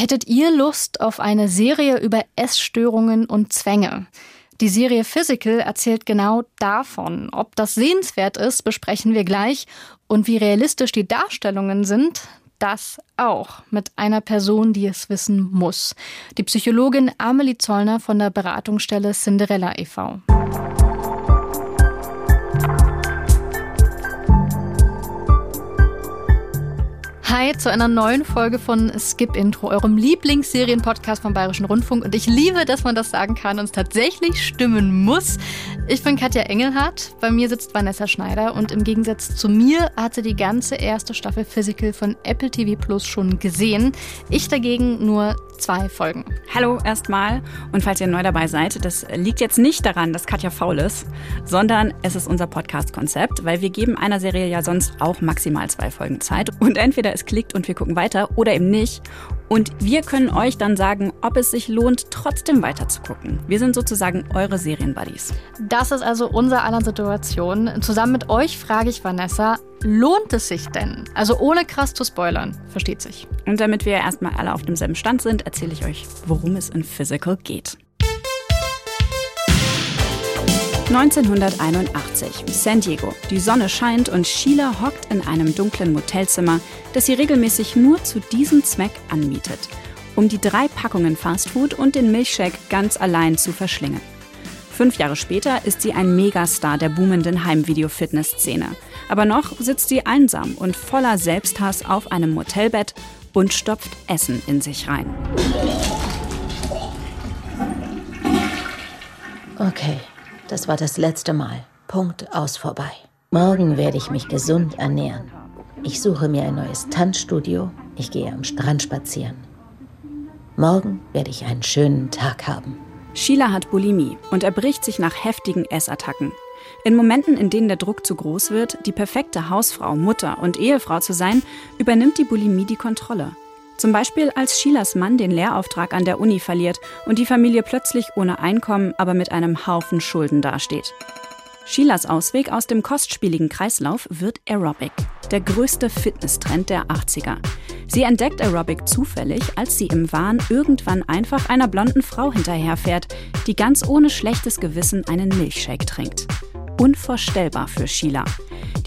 Hättet ihr Lust auf eine Serie über Essstörungen und Zwänge? Die Serie Physical erzählt genau davon. Ob das sehenswert ist, besprechen wir gleich. Und wie realistisch die Darstellungen sind, das auch mit einer Person, die es wissen muss. Die Psychologin Amelie Zollner von der Beratungsstelle Cinderella e.V. Hi zu einer neuen Folge von Skip Intro, eurem Lieblingsserienpodcast vom Bayerischen Rundfunk. Und ich liebe, dass man das sagen kann und es tatsächlich stimmen muss. Ich bin Katja Engelhardt, bei mir sitzt Vanessa Schneider und im Gegensatz zu mir hat sie die ganze erste Staffel Physical von Apple TV Plus schon gesehen. Ich dagegen nur zwei Folgen. Hallo erstmal und falls ihr neu dabei seid, das liegt jetzt nicht daran, dass Katja faul ist, sondern es ist unser Podcast-Konzept, weil wir geben einer Serie ja sonst auch maximal zwei Folgen Zeit und entweder es klickt und wir gucken weiter oder eben nicht. Und wir können euch dann sagen, ob es sich lohnt, trotzdem weiter zu gucken. Wir sind sozusagen eure Serienbuddies. Das ist also unser aller Situation. Zusammen mit euch frage ich Vanessa, lohnt es sich denn? Also ohne krass zu spoilern, versteht sich. Und damit wir erstmal alle auf demselben Stand sind, erzähle ich euch, worum es in Physical geht. 1981, San Diego. Die Sonne scheint und Sheila hockt in einem dunklen Motelzimmer, das sie regelmäßig nur zu diesem Zweck anmietet, um die drei Packungen Fastfood und den Milchshake ganz allein zu verschlingen. Fünf Jahre später ist sie ein Megastar der boomenden Heimvideo-Fitness-Szene. Aber noch sitzt sie einsam und voller Selbsthass auf einem Motelbett und stopft Essen in sich rein. Okay, das war das letzte Mal. Punkt aus vorbei. Morgen werde ich mich gesund ernähren. Ich suche mir ein neues Tanzstudio. Ich gehe am Strand spazieren. Morgen werde ich einen schönen Tag haben. Sheila hat Bulimie und erbricht sich nach heftigen Essattacken. In Momenten, in denen der Druck zu groß wird, die perfekte Hausfrau, Mutter und Ehefrau zu sein, übernimmt die Bulimie die Kontrolle. Zum Beispiel als Sheilas Mann den Lehrauftrag an der Uni verliert und die Familie plötzlich ohne Einkommen, aber mit einem Haufen Schulden dasteht. Sheilas Ausweg aus dem kostspieligen Kreislauf wird Aerobic, der größte Fitnesstrend der 80er. Sie entdeckt Aerobic zufällig, als sie im Wahn irgendwann einfach einer blonden Frau hinterherfährt, die ganz ohne schlechtes Gewissen einen Milchshake trinkt. Unvorstellbar für Sheila.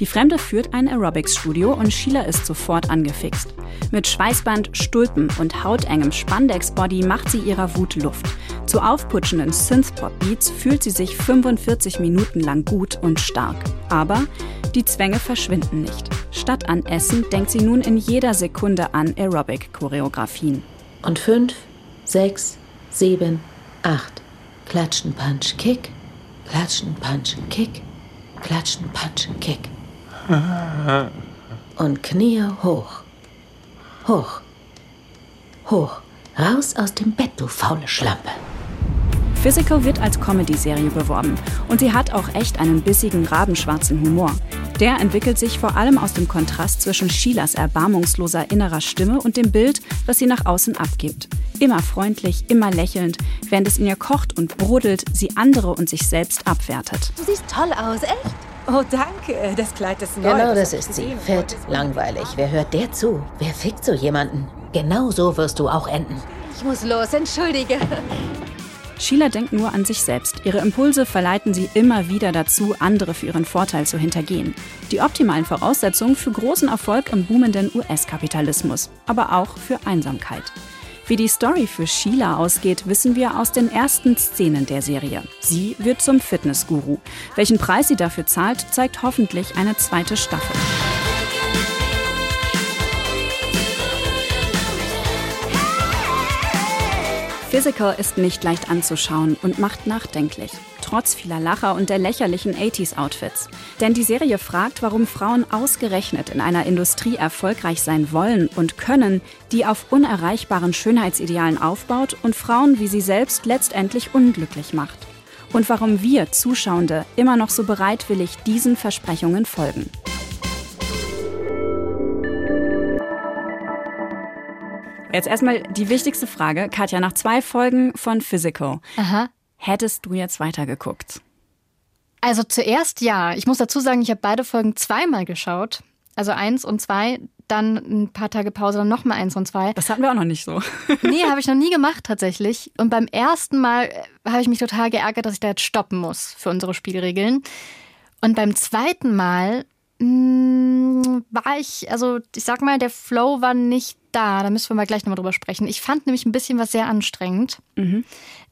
Die Fremde führt ein Aerobics-Studio und Sheila ist sofort angefixt. Mit Schweißband, Stulpen und hautengem Spandex-Body macht sie ihrer Wut Luft. Zu aufputschenden Synthpop-Beats fühlt sie sich 45 Minuten lang gut und stark. Aber die Zwänge verschwinden nicht. Statt an Essen denkt sie nun in jeder Sekunde an Aerobic-Choreografien. Und fünf, sechs, sieben, acht. Klatschen, Punch, Kick. Klatschen, Punch, Kick. Klatschen, Punch, Kick. Und Knie hoch. Hoch. Hoch. Raus aus dem Bett, du faule Schlampe. Physical wird als Comedy-Serie beworben und sie hat auch echt einen bissigen, rabenschwarzen Humor. Der entwickelt sich vor allem aus dem Kontrast zwischen Sheilas erbarmungsloser innerer Stimme und dem Bild, was sie nach außen abgibt. Immer freundlich, immer lächelnd, während es in ihr kocht und brodelt, sie andere und sich selbst abwertet. Du siehst toll aus, echt? Oh, danke. Das Kleid ist neu. Genau das ist sie. Fett, langweilig. Wer hört der zu? Wer fickt so jemanden? Genau so wirst du auch enden. Ich muss los, entschuldige. Sheila denkt nur an sich selbst. Ihre Impulse verleiten sie immer wieder dazu, andere für ihren Vorteil zu hintergehen. Die optimalen Voraussetzungen für großen Erfolg im boomenden US-Kapitalismus, aber auch für Einsamkeit. Wie die Story für Sheila ausgeht, wissen wir aus den ersten Szenen der Serie. Sie wird zum Fitnessguru. Welchen Preis sie dafür zahlt, zeigt hoffentlich eine zweite Staffel. Physical ist nicht leicht anzuschauen und macht nachdenklich, trotz vieler Lacher und der lächerlichen 80s-Outfits. Denn die Serie fragt, warum Frauen ausgerechnet in einer Industrie erfolgreich sein wollen und können, die auf unerreichbaren Schönheitsidealen aufbaut und Frauen wie sie selbst letztendlich unglücklich macht. Und warum wir Zuschauende immer noch so bereitwillig diesen Versprechungen folgen. Jetzt erstmal die wichtigste Frage. Katja, nach zwei Folgen von Physical, Aha. Hättest du jetzt weitergeguckt? Also zuerst ja. Ich muss dazu sagen, ich habe beide Folgen zweimal geschaut. Also eins und zwei. dann ein paar Tage Pause dann nochmal eins und zwei. Das hatten wir auch noch nicht so. nee, habe ich noch nie gemacht tatsächlich. Und beim ersten Mal äh, habe ich mich total geärgert, dass ich da jetzt stoppen muss für unsere Spielregeln. Und beim zweiten Mal mh, mm, war ich, also ich sag mal, der Flow war nicht da. Da müssen wir mal gleich nochmal drüber sprechen. Ich fand nämlich ein bisschen was sehr anstrengend. Mhm.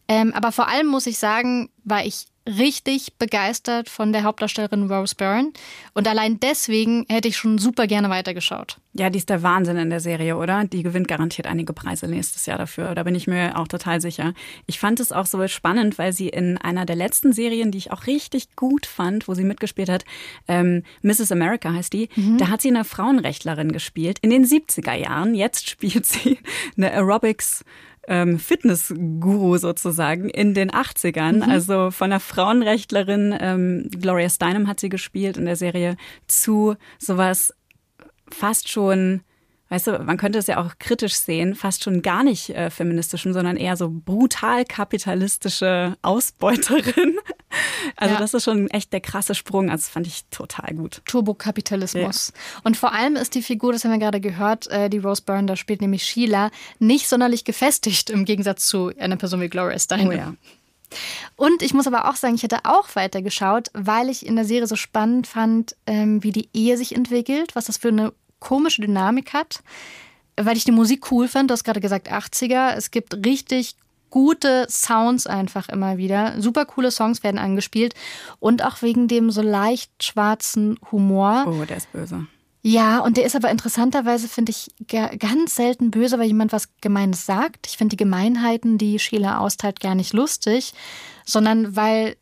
Ähm, aber vor allem muss ich sagen, war ich richtig begeistert von der Hauptdarstellerin Rose Byrne. Und allein deswegen hätte ich schon super gerne weitergeschaut. Ja, die ist der Wahnsinn in der Serie, oder? Die gewinnt garantiert einige Preise nächstes Jahr dafür. Da bin ich mir auch total sicher. Ich fand es auch so spannend, weil sie in einer der letzten Serien, die ich auch richtig gut fand, wo sie mitgespielt hat, ähm, Mrs. America heißt die, mhm. da hat sie eine Frauenrechtlerin gespielt in den 70er Jahren. Jetzt spielt sie eine Aerobics- ähm, Fitnessguru sozusagen in den 80ern. Mhm. Also von einer Frauenrechtlerin, ähm, Gloria Steinem hat sie gespielt in der Serie, zu sowas fast schon weißt du, man könnte es ja auch kritisch sehen, fast schon gar nicht äh, feministischen, sondern eher so brutal kapitalistische Ausbeuterin. Also ja. das ist schon echt der krasse Sprung. Also das fand ich total gut. Turbokapitalismus. Ja. Und vor allem ist die Figur, das haben wir gerade gehört, äh, die Rose Byrne da spielt, nämlich Sheila, nicht sonderlich gefestigt im Gegensatz zu einer Person wie Gloria Steinem. Oh ja. Und ich muss aber auch sagen, ich hätte auch weitergeschaut, weil ich in der Serie so spannend fand, ähm, wie die Ehe sich entwickelt, was das für eine komische Dynamik hat, weil ich die Musik cool fand. Du hast gerade gesagt 80er. Es gibt richtig gute Sounds einfach immer wieder. Super coole Songs werden angespielt und auch wegen dem so leicht schwarzen Humor. Oh, der ist böse. Ja, und der ist aber interessanterweise, finde ich, ganz selten böse, weil jemand was Gemeines sagt. Ich finde die Gemeinheiten, die Sheila austeilt, gar nicht lustig, sondern weil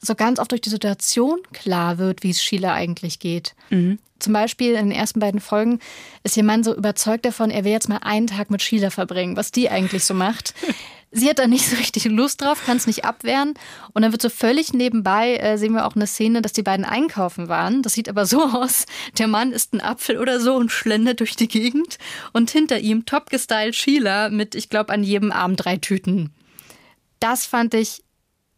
so ganz oft durch die Situation klar wird, wie es Sheila eigentlich geht. Mhm. Zum Beispiel in den ersten beiden Folgen ist ihr Mann so überzeugt davon, er will jetzt mal einen Tag mit Sheila verbringen, was die eigentlich so macht. Sie hat da nicht so richtig Lust drauf, kann es nicht abwehren. Und dann wird so völlig nebenbei, äh, sehen wir auch eine Szene, dass die beiden einkaufen waren. Das sieht aber so aus, der Mann isst einen Apfel oder so und schlendert durch die Gegend. Und hinter ihm top gestylt Sheila mit, ich glaube, an jedem Arm drei Tüten. Das fand ich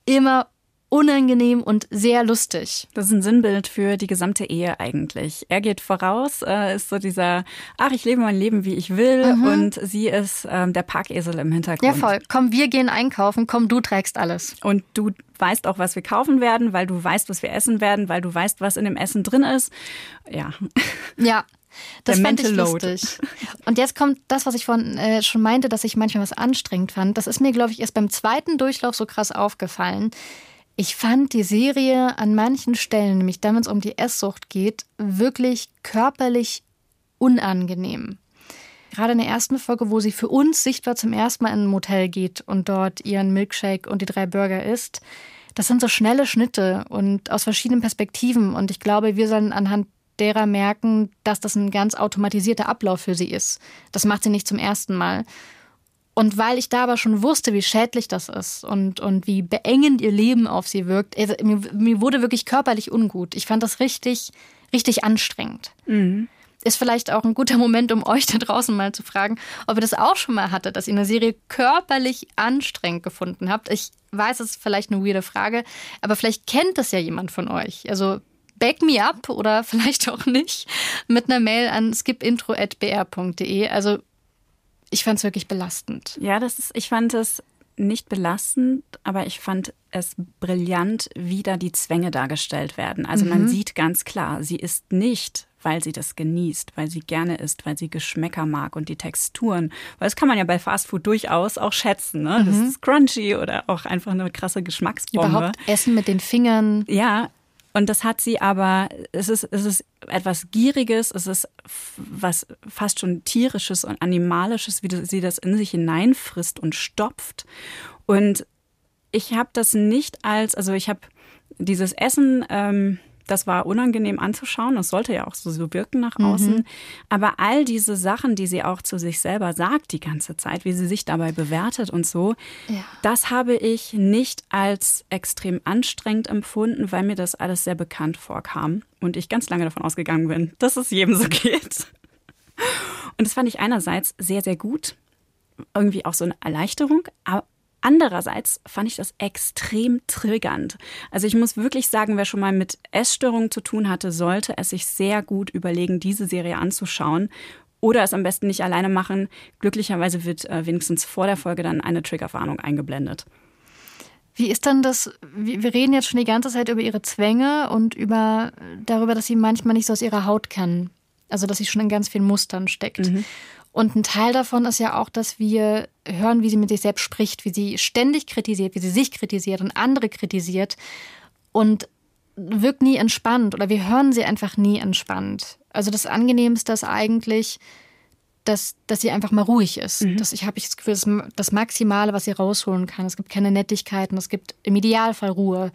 immer unangenehm und sehr lustig. Das ist ein Sinnbild für die gesamte Ehe eigentlich. Er geht voraus, äh, ist so dieser, ach, ich lebe mein Leben, wie ich will, mhm. und sie ist ähm, der Parkesel im Hintergrund. Ja, voll. Komm, wir gehen einkaufen, komm, du trägst alles. Und du weißt auch, was wir kaufen werden, weil du weißt, was wir essen werden, weil du weißt, was in dem Essen drin ist. Ja. Ja. Das Der fand ich lustig. Und jetzt kommt das, was ich vorhin äh, schon meinte, dass ich manchmal was anstrengend fand. Das ist mir, glaube ich, erst beim zweiten Durchlauf so krass aufgefallen. Ich fand die Serie an manchen Stellen, nämlich da, wenn es um die Esssucht geht, wirklich körperlich unangenehm. Gerade in der ersten Folge, wo sie für uns sichtbar zum ersten Mal in ein Motel geht und dort ihren Milkshake und die drei Burger isst, das sind so schnelle Schnitte und aus verschiedenen Perspektiven. Und ich glaube, wir sollen anhand derer merken, dass das ein ganz automatisierter Ablauf für sie ist. Das macht sie nicht zum ersten Mal. Und weil ich da aber schon wusste, wie schädlich das ist und, und wie beengend ihr Leben auf sie wirkt, also mir, mir, wurde wirklich körperlich ungut. Ich fand das richtig, richtig anstrengend. Mhm. Ist vielleicht auch ein guter Moment, um euch da draußen mal zu fragen, ob ihr das auch schon mal hattet, dass ihr eine Serie körperlich anstrengend gefunden habt. Ich weiß, es ist vielleicht eine weirde Frage, aber vielleicht kennt das ja jemand von euch. Also back me up oder vielleicht auch nicht mit einer Mail an skipintro.br.de. Also ich fand es wirklich belastend. Ja, das ist, ich fand es nicht belastend, aber ich fand es brillant, wie da die Zwänge dargestellt werden. Also mhm. man sieht ganz klar, sie ist nicht, weil sie das genießt, weil sie gerne isst, weil sie Geschmäcker mag und die Texturen. Weil das kann man ja bei Fastfood durchaus auch schätzen. Ne? Mhm. Das ist crunchy oder auch einfach eine krasse Geschmacksbombe. Überhaupt Essen mit den Fingern. Ja, und das hat sie aber, es ist, es ist etwas Gieriges, es ist was fast schon tierisches und animalisches, wie sie das in sich hineinfrisst und stopft. Und ich habe das nicht als, also ich habe dieses Essen, ähm, das war unangenehm anzuschauen. Das sollte ja auch so, so wirken nach mhm. außen. Mhm. Aber all diese Sachen, die sie auch zu sich selber sagt die ganze Zeit, wie sie sich dabei bewertet und so, ja. das habe ich nicht als extrem anstrengend empfunden, weil mir das alles sehr bekannt vorkam und ich ganz lange davon ausgegangen bin, dass es jedem so geht. Und das fand ich einerseits sehr, sehr gut. Irgendwie auch so eine Erleichterung. Andererseits fand ich das extrem triggernd. Also ich muss wirklich sagen, wer schon mal mit Essstörungen zu tun hatte, sollte es sich sehr gut überlegen, diese Serie anzuschauen. Oder es am besten nicht alleine machen. Glücklicherweise wird äh, wenigstens vor der Folge dann eine Triggerwarnung eingeblendet. Wie ist dann das? Wir reden jetzt schon die ganze Zeit über ihre Zwänge und über darüber, dass sie manchmal nicht so aus ihrer Haut kann. Also dass sie schon in ganz vielen Mustern steckt. Mhm. Und ein Teil davon ist ja auch, dass wir hören, wie sie mit sich selbst spricht, wie sie ständig kritisiert, wie sie sich kritisiert und andere kritisiert und wirkt nie entspannt oder wir hören sie einfach nie entspannt. Also das Angenehmste ist eigentlich, dass, dass sie einfach mal ruhig ist. Mhm. Dass ich habe ich das Gefühl, das, das Maximale, was sie rausholen kann. Es gibt keine Nettigkeiten, es gibt im Idealfall Ruhe.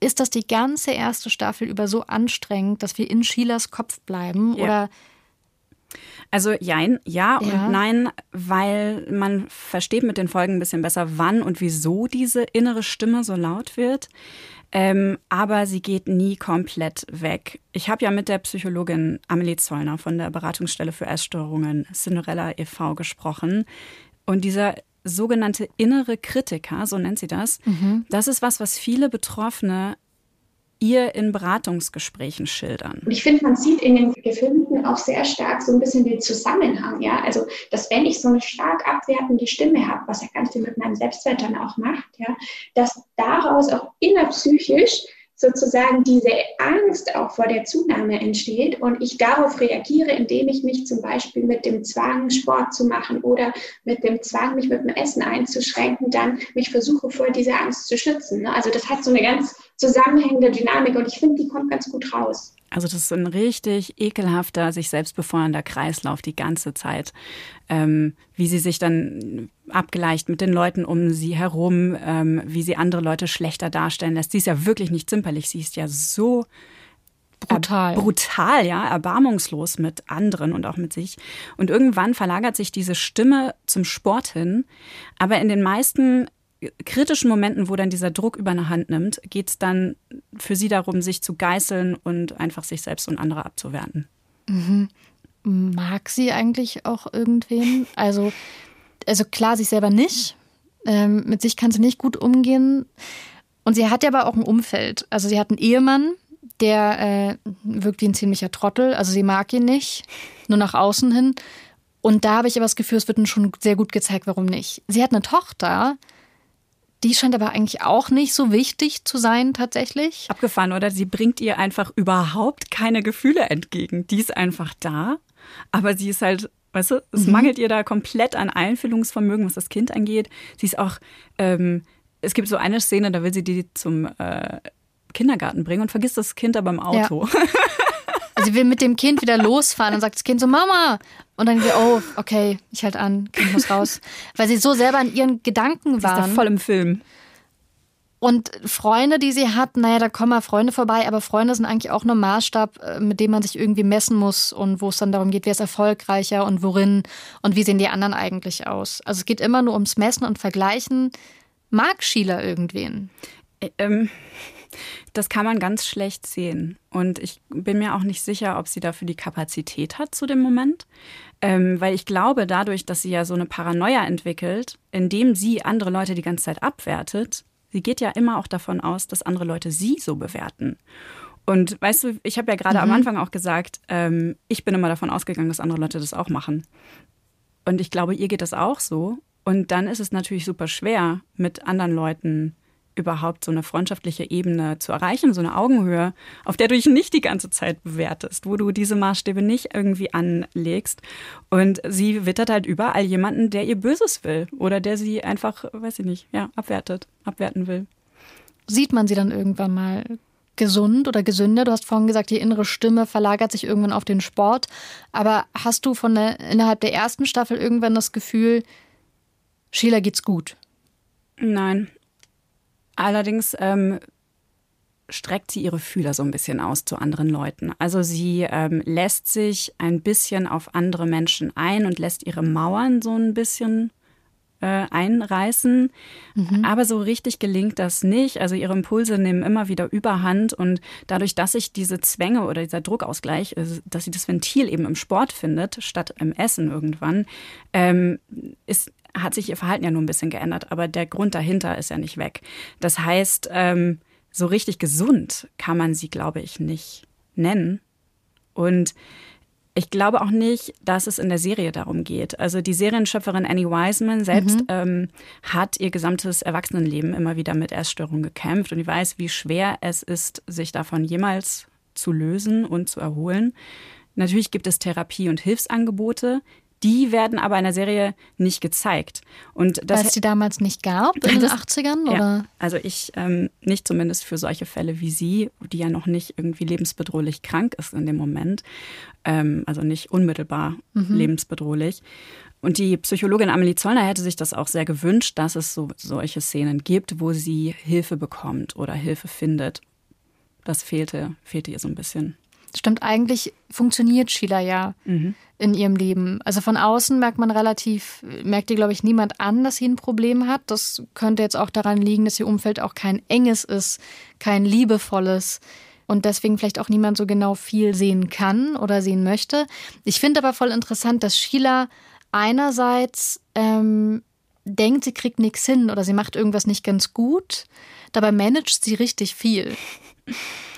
Ist das die ganze erste Staffel über so anstrengend, dass wir in Sheilas Kopf bleiben? Ja. Oder also jein, ja, ja und nein, weil man versteht mit den Folgen ein bisschen besser, wann und wieso diese innere Stimme so laut wird. Ähm, aber sie geht nie komplett weg. Ich habe ja mit der Psychologin Amelie Zollner von der Beratungsstelle für Essstörungen Cinderella e.V. gesprochen. Und dieser sogenannte innere Kritiker, so nennt sie das, mhm. das ist was, was viele Betroffene ihr in Beratungsgesprächen schildern? Und ich finde, man sieht in den Gefilmten auch sehr stark so ein bisschen den Zusammenhang, ja. Also, dass wenn ich so eine stark abwertende Stimme habe, was ja ganz viel mit meinem Selbstwert dann auch macht, ja, dass daraus auch innerpsychisch sozusagen diese Angst auch vor der Zunahme entsteht und ich darauf reagiere, indem ich mich zum Beispiel mit dem Zwang, Sport zu machen oder mit dem Zwang, mich mit dem Essen einzuschränken, dann mich versuche vor dieser Angst zu schützen. Also das hat so eine ganz zusammenhängende Dynamik und ich finde, die kommt ganz gut raus. Also das ist ein richtig ekelhafter, sich selbst befeuernder Kreislauf die ganze Zeit. Ähm, wie sie sich dann abgleicht mit den Leuten um sie herum, ähm, wie sie andere Leute schlechter darstellen lässt. Sie ist ja wirklich nicht zimperlich, sie ist ja so brutal. brutal, ja, erbarmungslos mit anderen und auch mit sich. Und irgendwann verlagert sich diese Stimme zum Sport hin. Aber in den meisten kritischen Momenten, wo dann dieser Druck über eine Hand nimmt, geht es dann für sie darum, sich zu geißeln und einfach sich selbst und andere abzuwerten. Mhm. Mag sie eigentlich auch irgendwen? Also, also klar, sich selber nicht. Ähm, mit sich kann sie nicht gut umgehen. Und sie hat ja aber auch ein Umfeld. Also sie hat einen Ehemann, der äh, wirkt wie ein ziemlicher Trottel. Also sie mag ihn nicht, nur nach außen hin. Und da habe ich aber das Gefühl, es wird uns schon sehr gut gezeigt, warum nicht. Sie hat eine Tochter, die scheint aber eigentlich auch nicht so wichtig zu sein, tatsächlich. Abgefahren, oder? Sie bringt ihr einfach überhaupt keine Gefühle entgegen. Die ist einfach da, aber sie ist halt, weißt du, es mhm. mangelt ihr da komplett an Einfühlungsvermögen, was das Kind angeht. Sie ist auch, ähm, es gibt so eine Szene, da will sie die zum äh, Kindergarten bringen und vergisst das Kind aber im Auto. Ja. Also sie will mit dem Kind wieder losfahren und sagt das Kind so, Mama. Und dann wir, oh, okay, ich halt an, Kind muss raus. Weil sie so selber in ihren Gedanken waren. Sie ist da voll im Film. Und Freunde, die sie hat, naja, da kommen mal Freunde vorbei, aber Freunde sind eigentlich auch nur Maßstab, äh, mit dem man sich irgendwie messen muss und wo es dann darum geht, wer ist erfolgreicher und worin und wie sehen die anderen eigentlich aus. Also es geht immer nur ums Messen und Vergleichen. Mag Sheila irgendwen? Ähm, das kann man ganz schlecht sehen. Und ich bin mir auch nicht sicher, ob sie dafür die Kapazität hat zu dem Moment. Ähm, weil ich glaube, dadurch, dass sie ja so eine Paranoia entwickelt, indem sie andere Leute die ganze Zeit abwertet, sie geht ja immer auch davon aus, dass andere Leute sie so bewerten. Und weißt du, ich habe ja gerade mhm. am Anfang auch gesagt, ähm, ich bin immer davon ausgegangen, dass andere Leute das auch machen. Und ich glaube, ihr geht das auch so. Und dann ist es natürlich super schwer, mit anderen Leuten überhaupt so eine freundschaftliche Ebene zu erreichen, so eine Augenhöhe, auf der du dich nicht die ganze Zeit bewertest, wo du diese Maßstäbe nicht irgendwie anlegst. Und sie wittert halt überall jemanden, der ihr Böses will oder der sie einfach, weiß ich nicht, ja, abwertet, abwerten will. Sieht man sie dann irgendwann mal gesund oder gesünder? Du hast vorhin gesagt, die innere Stimme verlagert sich irgendwann auf den Sport. Aber hast du von der, innerhalb der ersten Staffel irgendwann das Gefühl, Sheila geht's gut? Nein, Allerdings ähm, streckt sie ihre Fühler so ein bisschen aus zu anderen Leuten. Also sie ähm, lässt sich ein bisschen auf andere Menschen ein und lässt ihre Mauern so ein bisschen äh, einreißen. Mhm. Aber so richtig gelingt das nicht. Also ihre Impulse nehmen immer wieder Überhand und dadurch, dass sich diese Zwänge oder dieser Druckausgleich, also dass sie das Ventil eben im Sport findet, statt im Essen irgendwann, ähm, ist hat sich ihr Verhalten ja nur ein bisschen geändert, aber der Grund dahinter ist ja nicht weg. Das heißt, ähm, so richtig gesund kann man sie, glaube ich, nicht nennen. Und ich glaube auch nicht, dass es in der Serie darum geht. Also die Serienschöpferin Annie Wiseman selbst mhm. ähm, hat ihr gesamtes Erwachsenenleben immer wieder mit Essstörungen gekämpft und ich weiß, wie schwer es ist, sich davon jemals zu lösen und zu erholen. Natürlich gibt es Therapie und Hilfsangebote. Die werden aber in der Serie nicht gezeigt. Und das Weil es die damals nicht gab in den 80ern? Oder? Ja, also ich ähm, nicht zumindest für solche Fälle wie sie, die ja noch nicht irgendwie lebensbedrohlich krank ist in dem Moment. Ähm, also nicht unmittelbar mhm. lebensbedrohlich. Und die Psychologin Amelie Zollner hätte sich das auch sehr gewünscht, dass es so solche Szenen gibt, wo sie Hilfe bekommt oder Hilfe findet. Das fehlte, fehlte ihr so ein bisschen. Stimmt, eigentlich funktioniert Sheila ja mhm. In ihrem Leben. Also von außen merkt man relativ, merkt ihr, glaube ich, niemand an, dass sie ein Problem hat. Das könnte jetzt auch daran liegen, dass ihr Umfeld auch kein enges ist, kein liebevolles und deswegen vielleicht auch niemand so genau viel sehen kann oder sehen möchte. Ich finde aber voll interessant, dass Sheila einerseits ähm, denkt, sie kriegt nichts hin oder sie macht irgendwas nicht ganz gut. Dabei managt sie richtig viel.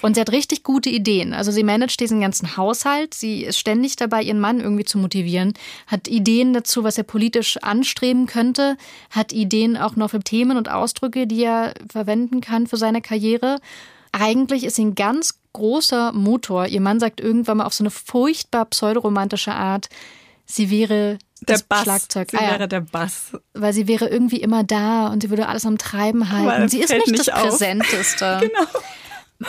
Und sie hat richtig gute Ideen. Also sie managt diesen ganzen Haushalt. Sie ist ständig dabei, ihren Mann irgendwie zu motivieren. Hat Ideen dazu, was er politisch anstreben könnte. Hat Ideen auch noch für Themen und Ausdrücke, die er verwenden kann für seine Karriere. Eigentlich ist sie ein ganz großer Motor. Ihr Mann sagt irgendwann mal auf so eine furchtbar pseudoromantische Art, sie wäre der das Bass. Schlagzeug. Sie ah, ja. wäre der Bass. Weil sie wäre irgendwie immer da und sie würde alles am Treiben halten. Sie ist nicht, nicht das auf. Präsenteste. genau.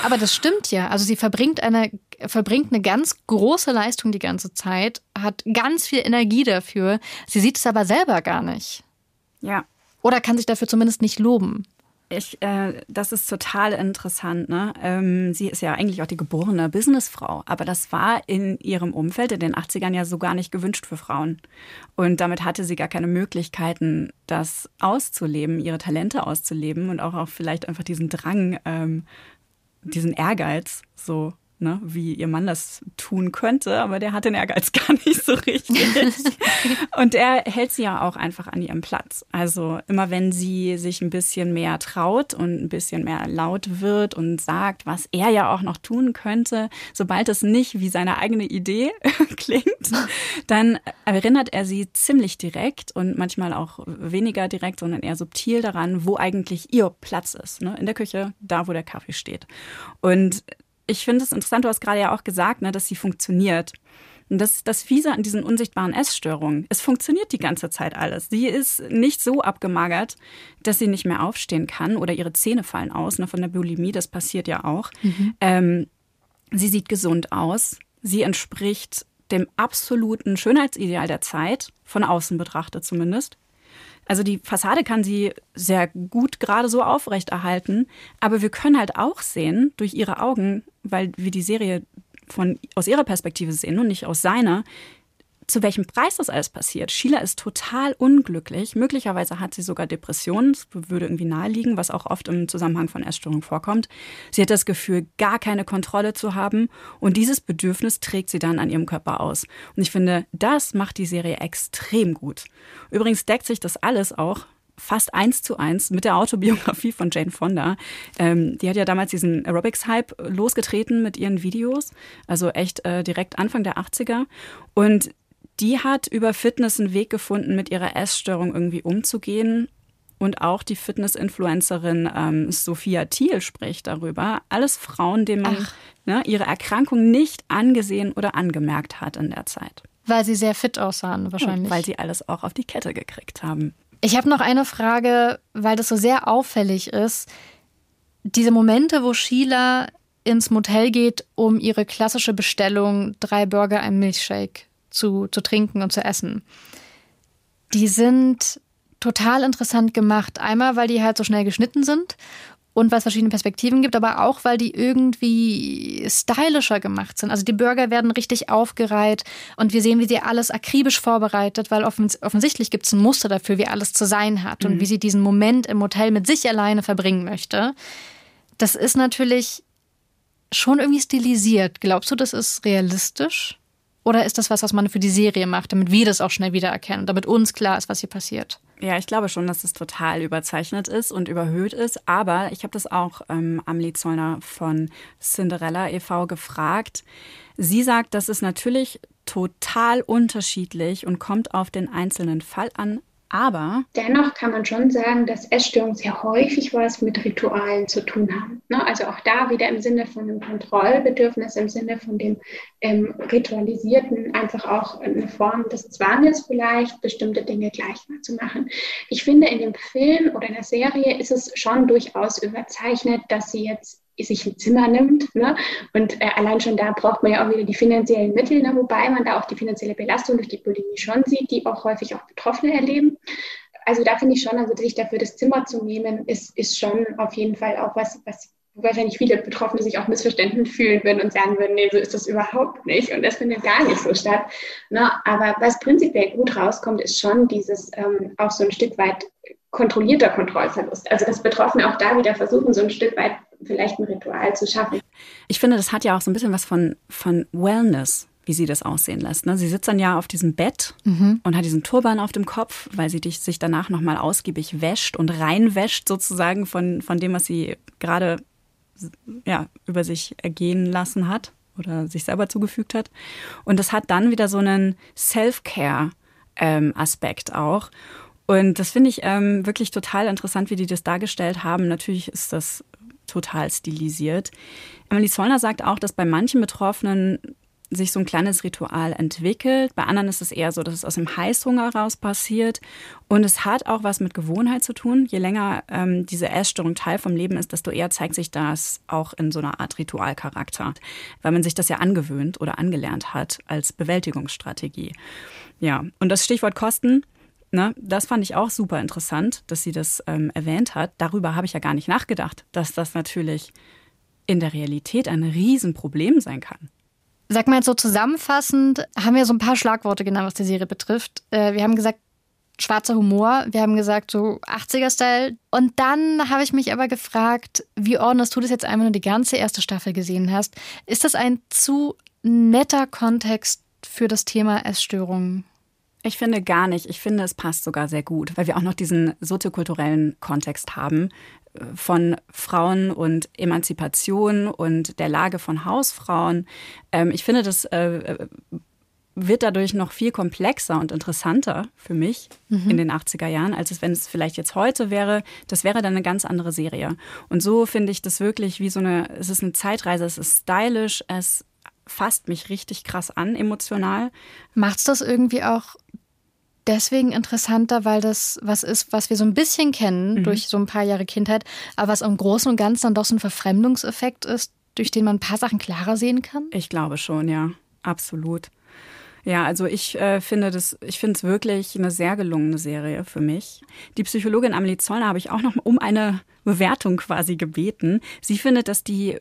Aber das stimmt ja. Also sie verbringt eine, verbringt eine ganz große Leistung die ganze Zeit, hat ganz viel Energie dafür. Sie sieht es aber selber gar nicht. Ja. Oder kann sich dafür zumindest nicht loben. Ich, äh, das ist total interessant. Ne? Ähm, sie ist ja eigentlich auch die geborene Businessfrau, aber das war in ihrem Umfeld in den 80ern ja so gar nicht gewünscht für Frauen. Und damit hatte sie gar keine Möglichkeiten, das auszuleben, ihre Talente auszuleben und auch, auch vielleicht einfach diesen Drang, ähm, diesen Ehrgeiz, so ne, wie ihr Mann das tun könnte, aber der hat den Ehrgeiz gar nicht so richtig. und er hält sie ja auch einfach an ihrem Platz. Also immer wenn sie sich ein bisschen mehr traut und ein bisschen mehr laut wird und sagt, was er ja auch noch tun könnte, sobald es nicht wie seine eigene Idee klingt, dann erinnert er sie ziemlich direkt und manchmal auch weniger direkt, sondern eher subtil daran, wo eigentlich ihr Platz ist. Ne? In der Küche, da wo der Kaffee steht. Und ich finde es interessant, du hast gerade ja auch gesagt, ne, dass sie funktioniert. Und das ist das Fiese an diesen unsichtbaren Essstörungen. Es funktioniert die ganze Zeit alles. Sie ist nicht so abgemagert, dass sie nicht mehr aufstehen kann oder ihre Zähne fallen aus. Ne, von der Bulimie, das passiert ja auch. Mhm. Ähm, sie sieht gesund aus. Sie entspricht dem absoluten Schönheitsideal der Zeit, von außen betrachtet zumindest. Also die Fassade kann sie sehr gut gerade so aufrechterhalten, aber wir können halt auch sehen durch ihre Augen, weil wir die Serie von aus ihrer Perspektive sehen und nicht aus seiner, zu welchem Preis das alles passiert. Sheila ist total unglücklich. Möglicherweise hat sie sogar Depressionen. Das würde irgendwie naheliegen, was auch oft im Zusammenhang von Essstörungen vorkommt. Sie hat das Gefühl, gar keine Kontrolle zu haben. Und dieses Bedürfnis trägt sie dann an ihrem Körper aus. Und ich finde, das macht die Serie extrem gut. Übrigens deckt sich das alles auch fast eins zu eins mit der Autobiografie von Jane Fonda. Ähm, die hat ja damals diesen Aerobics-Hype losgetreten mit ihren Videos, also echt äh, direkt Anfang der 80er. Und die hat über Fitness einen Weg gefunden, mit ihrer Essstörung irgendwie umzugehen. Und auch die Fitness-Influencerin ähm, Sophia Thiel spricht darüber. Alles Frauen, denen man ne, ihre Erkrankung nicht angesehen oder angemerkt hat in der Zeit. Weil sie sehr fit aussahen, wahrscheinlich. Und weil sie alles auch auf die Kette gekriegt haben. Ich habe noch eine Frage, weil das so sehr auffällig ist. Diese Momente, wo Sheila ins Motel geht, um ihre klassische Bestellung, drei Burger, ein Milchshake zu, zu trinken und zu essen. Die sind total interessant gemacht. Einmal, weil die halt so schnell geschnitten sind und weil es verschiedene Perspektiven gibt, aber auch, weil die irgendwie stylischer gemacht sind. Also die Burger werden richtig aufgereiht und wir sehen, wie sie alles akribisch vorbereitet, weil offens offensichtlich gibt es ein Muster dafür, wie alles zu sein hat mhm. und wie sie diesen Moment im Hotel mit sich alleine verbringen möchte. Das ist natürlich schon irgendwie stilisiert. Glaubst du, das ist realistisch? Oder ist das was, was man für die Serie macht, damit wir das auch schnell wiedererkennen, damit uns klar ist, was hier passiert? Ja, ich glaube schon, dass es total überzeichnet ist und überhöht ist. Aber ich habe das auch ähm, Amelie Zollner von Cinderella e.V. gefragt. Sie sagt, das ist natürlich total unterschiedlich und kommt auf den einzelnen Fall an. Aber dennoch kann man schon sagen, dass Essstörungen sehr häufig was mit Ritualen zu tun haben. Ne? Also auch da wieder im Sinne von dem Kontrollbedürfnis, im Sinne von dem ähm, Ritualisierten, einfach auch eine Form des Zwanges vielleicht, bestimmte Dinge gleich mal zu machen. Ich finde, in dem Film oder in der Serie ist es schon durchaus überzeichnet, dass sie jetzt sich ein Zimmer nimmt. Ne? Und äh, allein schon da braucht man ja auch wieder die finanziellen Mittel, ne? wobei man da auch die finanzielle Belastung durch die Bulimie schon sieht, die auch häufig auch Betroffene erleben. Also da finde ich schon, also sich dafür das Zimmer zu nehmen, ist, ist schon auf jeden Fall auch was, was wahrscheinlich viele Betroffene sich auch missverständlich fühlen würden und sagen würden, nee, so ist das überhaupt nicht und das findet gar nicht so statt. Ne? Aber was prinzipiell gut rauskommt, ist schon dieses ähm, auch so ein Stück weit kontrollierter Kontrollverlust. Also dass Betroffene auch da wieder versuchen, so ein Stück weit vielleicht ein Ritual zu schaffen. Ich finde, das hat ja auch so ein bisschen was von, von Wellness wie sie das aussehen lässt. Ne? Sie sitzt dann ja auf diesem Bett mhm. und hat diesen Turban auf dem Kopf, weil sie dich, sich danach nochmal ausgiebig wäscht und reinwäscht sozusagen von, von dem, was sie gerade ja, über sich ergehen lassen hat oder sich selber zugefügt hat. Und das hat dann wieder so einen Self-Care-Aspekt ähm, auch. Und das finde ich ähm, wirklich total interessant, wie die das dargestellt haben. Natürlich ist das total stilisiert. Emily Zollner sagt auch, dass bei manchen Betroffenen sich so ein kleines Ritual entwickelt. Bei anderen ist es eher so, dass es aus dem Heißhunger raus passiert. Und es hat auch was mit Gewohnheit zu tun. Je länger ähm, diese Essstörung Teil vom Leben ist, desto eher zeigt sich das auch in so einer Art Ritualcharakter, weil man sich das ja angewöhnt oder angelernt hat als Bewältigungsstrategie. Ja, und das Stichwort Kosten Ne, das fand ich auch super interessant, dass sie das ähm, erwähnt hat. Darüber habe ich ja gar nicht nachgedacht, dass das natürlich in der Realität ein Riesenproblem sein kann. Sag mal jetzt so zusammenfassend, haben wir so ein paar Schlagworte genannt, was die Serie betrifft. Äh, wir haben gesagt, schwarzer Humor, wir haben gesagt, so 80er-Style. Und dann habe ich mich aber gefragt, wie ordnest du das jetzt einmal, wenn du die ganze erste Staffel gesehen hast? Ist das ein zu netter Kontext für das Thema Essstörungen? Ich finde gar nicht. Ich finde, es passt sogar sehr gut, weil wir auch noch diesen soziokulturellen Kontext haben äh, von Frauen und Emanzipation und der Lage von Hausfrauen. Ähm, ich finde, das äh, äh, wird dadurch noch viel komplexer und interessanter für mich mhm. in den 80er Jahren, als es, wenn es vielleicht jetzt heute wäre. Das wäre dann eine ganz andere Serie. Und so finde ich das wirklich wie so eine, es ist eine Zeitreise, es ist stylisch, es fasst mich richtig krass an, emotional. Macht es das irgendwie auch deswegen interessanter, weil das was ist, was wir so ein bisschen kennen mhm. durch so ein paar Jahre Kindheit, aber was im Großen und Ganzen dann doch so ein Verfremdungseffekt ist, durch den man ein paar Sachen klarer sehen kann? Ich glaube schon, ja, absolut. Ja, also ich äh, finde das, ich finde es wirklich eine sehr gelungene Serie für mich. Die Psychologin Amelie Zollner habe ich auch noch um eine Bewertung quasi gebeten. Sie findet, dass die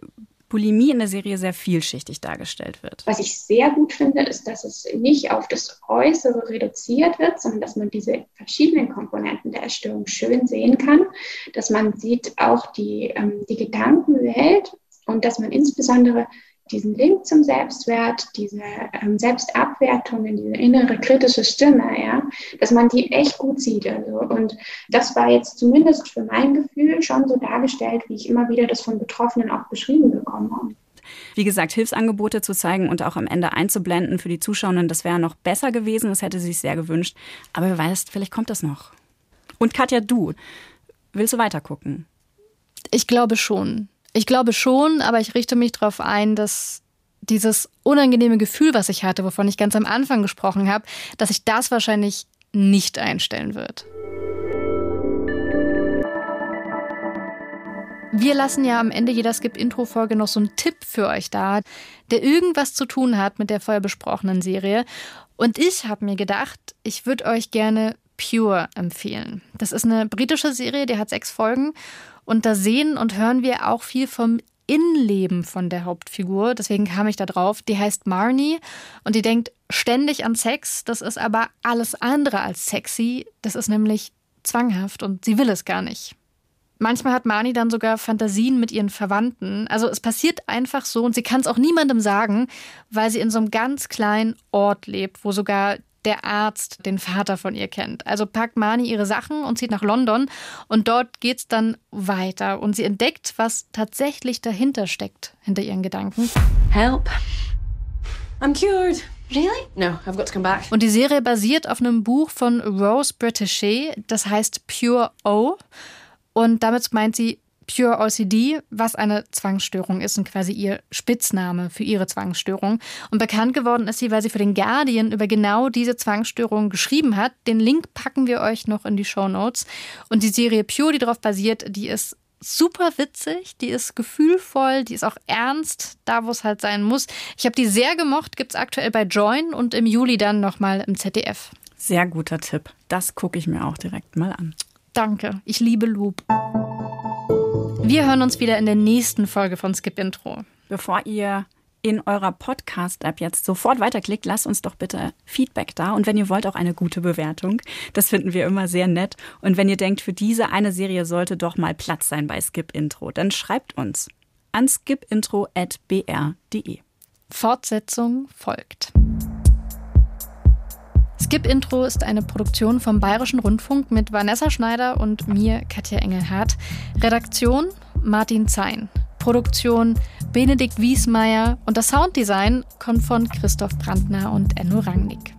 Bulimie in der Serie sehr vielschichtig dargestellt wird. Was ich sehr gut finde, ist, dass es nicht auf das Äußere reduziert wird, sondern dass man diese verschiedenen Komponenten der Erstörung schön sehen kann, dass man sieht auch die, ähm, die Gedankenwelt und dass man insbesondere diesen Link zum Selbstwert, diese ähm, Selbstabwertungen, diese innere kritische Stimme, ja, dass man die echt gut sieht. Also. Und das war jetzt zumindest für mein Gefühl schon so dargestellt, wie ich immer wieder das von Betroffenen auch beschrieben bekommen habe. Wie gesagt, Hilfsangebote zu zeigen und auch am Ende einzublenden für die Zuschauenden, das wäre noch besser gewesen. Das hätte sie sich sehr gewünscht. Aber wer weiß, vielleicht kommt das noch. Und Katja, du, willst du weitergucken? Ich glaube schon. Ich glaube schon, aber ich richte mich darauf ein, dass dieses unangenehme Gefühl, was ich hatte, wovon ich ganz am Anfang gesprochen habe, dass sich das wahrscheinlich nicht einstellen wird. Wir lassen ja am Ende jeder Skip-Intro-Folge noch so einen Tipp für euch da, der irgendwas zu tun hat mit der vorher besprochenen Serie. Und ich habe mir gedacht, ich würde euch gerne Pure empfehlen. Das ist eine britische Serie, die hat sechs Folgen und da sehen und hören wir auch viel vom Innenleben von der Hauptfigur. Deswegen kam ich da drauf. Die heißt Marnie und die denkt ständig an Sex. Das ist aber alles andere als sexy. Das ist nämlich zwanghaft und sie will es gar nicht. Manchmal hat Mani dann sogar Fantasien mit ihren Verwandten. Also es passiert einfach so und sie kann es auch niemandem sagen, weil sie in so einem ganz kleinen Ort lebt, wo sogar der Arzt den Vater von ihr kennt. Also packt Mani ihre Sachen und zieht nach London und dort geht es dann weiter und sie entdeckt, was tatsächlich dahinter steckt, hinter ihren Gedanken. Help. I'm cured. Really? No, I've got to come back. Und die Serie basiert auf einem Buch von Rose Britichet, das heißt Pure O. Und damit meint sie Pure OCD, was eine Zwangsstörung ist und quasi ihr Spitzname für ihre Zwangsstörung. Und bekannt geworden ist sie, weil sie für den Guardian über genau diese Zwangsstörung geschrieben hat. Den Link packen wir euch noch in die Show Notes. Und die Serie Pure, die darauf basiert, die ist super witzig, die ist gefühlvoll, die ist auch ernst, da wo es halt sein muss. Ich habe die sehr gemocht, gibt es aktuell bei Join und im Juli dann nochmal im ZDF. Sehr guter Tipp. Das gucke ich mir auch direkt mal an. Danke, ich liebe Loop. Wir hören uns wieder in der nächsten Folge von Skip Intro. Bevor ihr in eurer Podcast-App jetzt sofort weiterklickt, lasst uns doch bitte Feedback da. Und wenn ihr wollt, auch eine gute Bewertung. Das finden wir immer sehr nett. Und wenn ihr denkt, für diese eine Serie sollte doch mal Platz sein bei Skip Intro, dann schreibt uns an skipintro.br.de. Fortsetzung folgt. Skip Intro ist eine Produktion vom Bayerischen Rundfunk mit Vanessa Schneider und mir, Katja Engelhardt. Redaktion Martin Zein. Produktion Benedikt Wiesmeier und das Sounddesign kommt von Christoph Brandner und Enno Rangnick.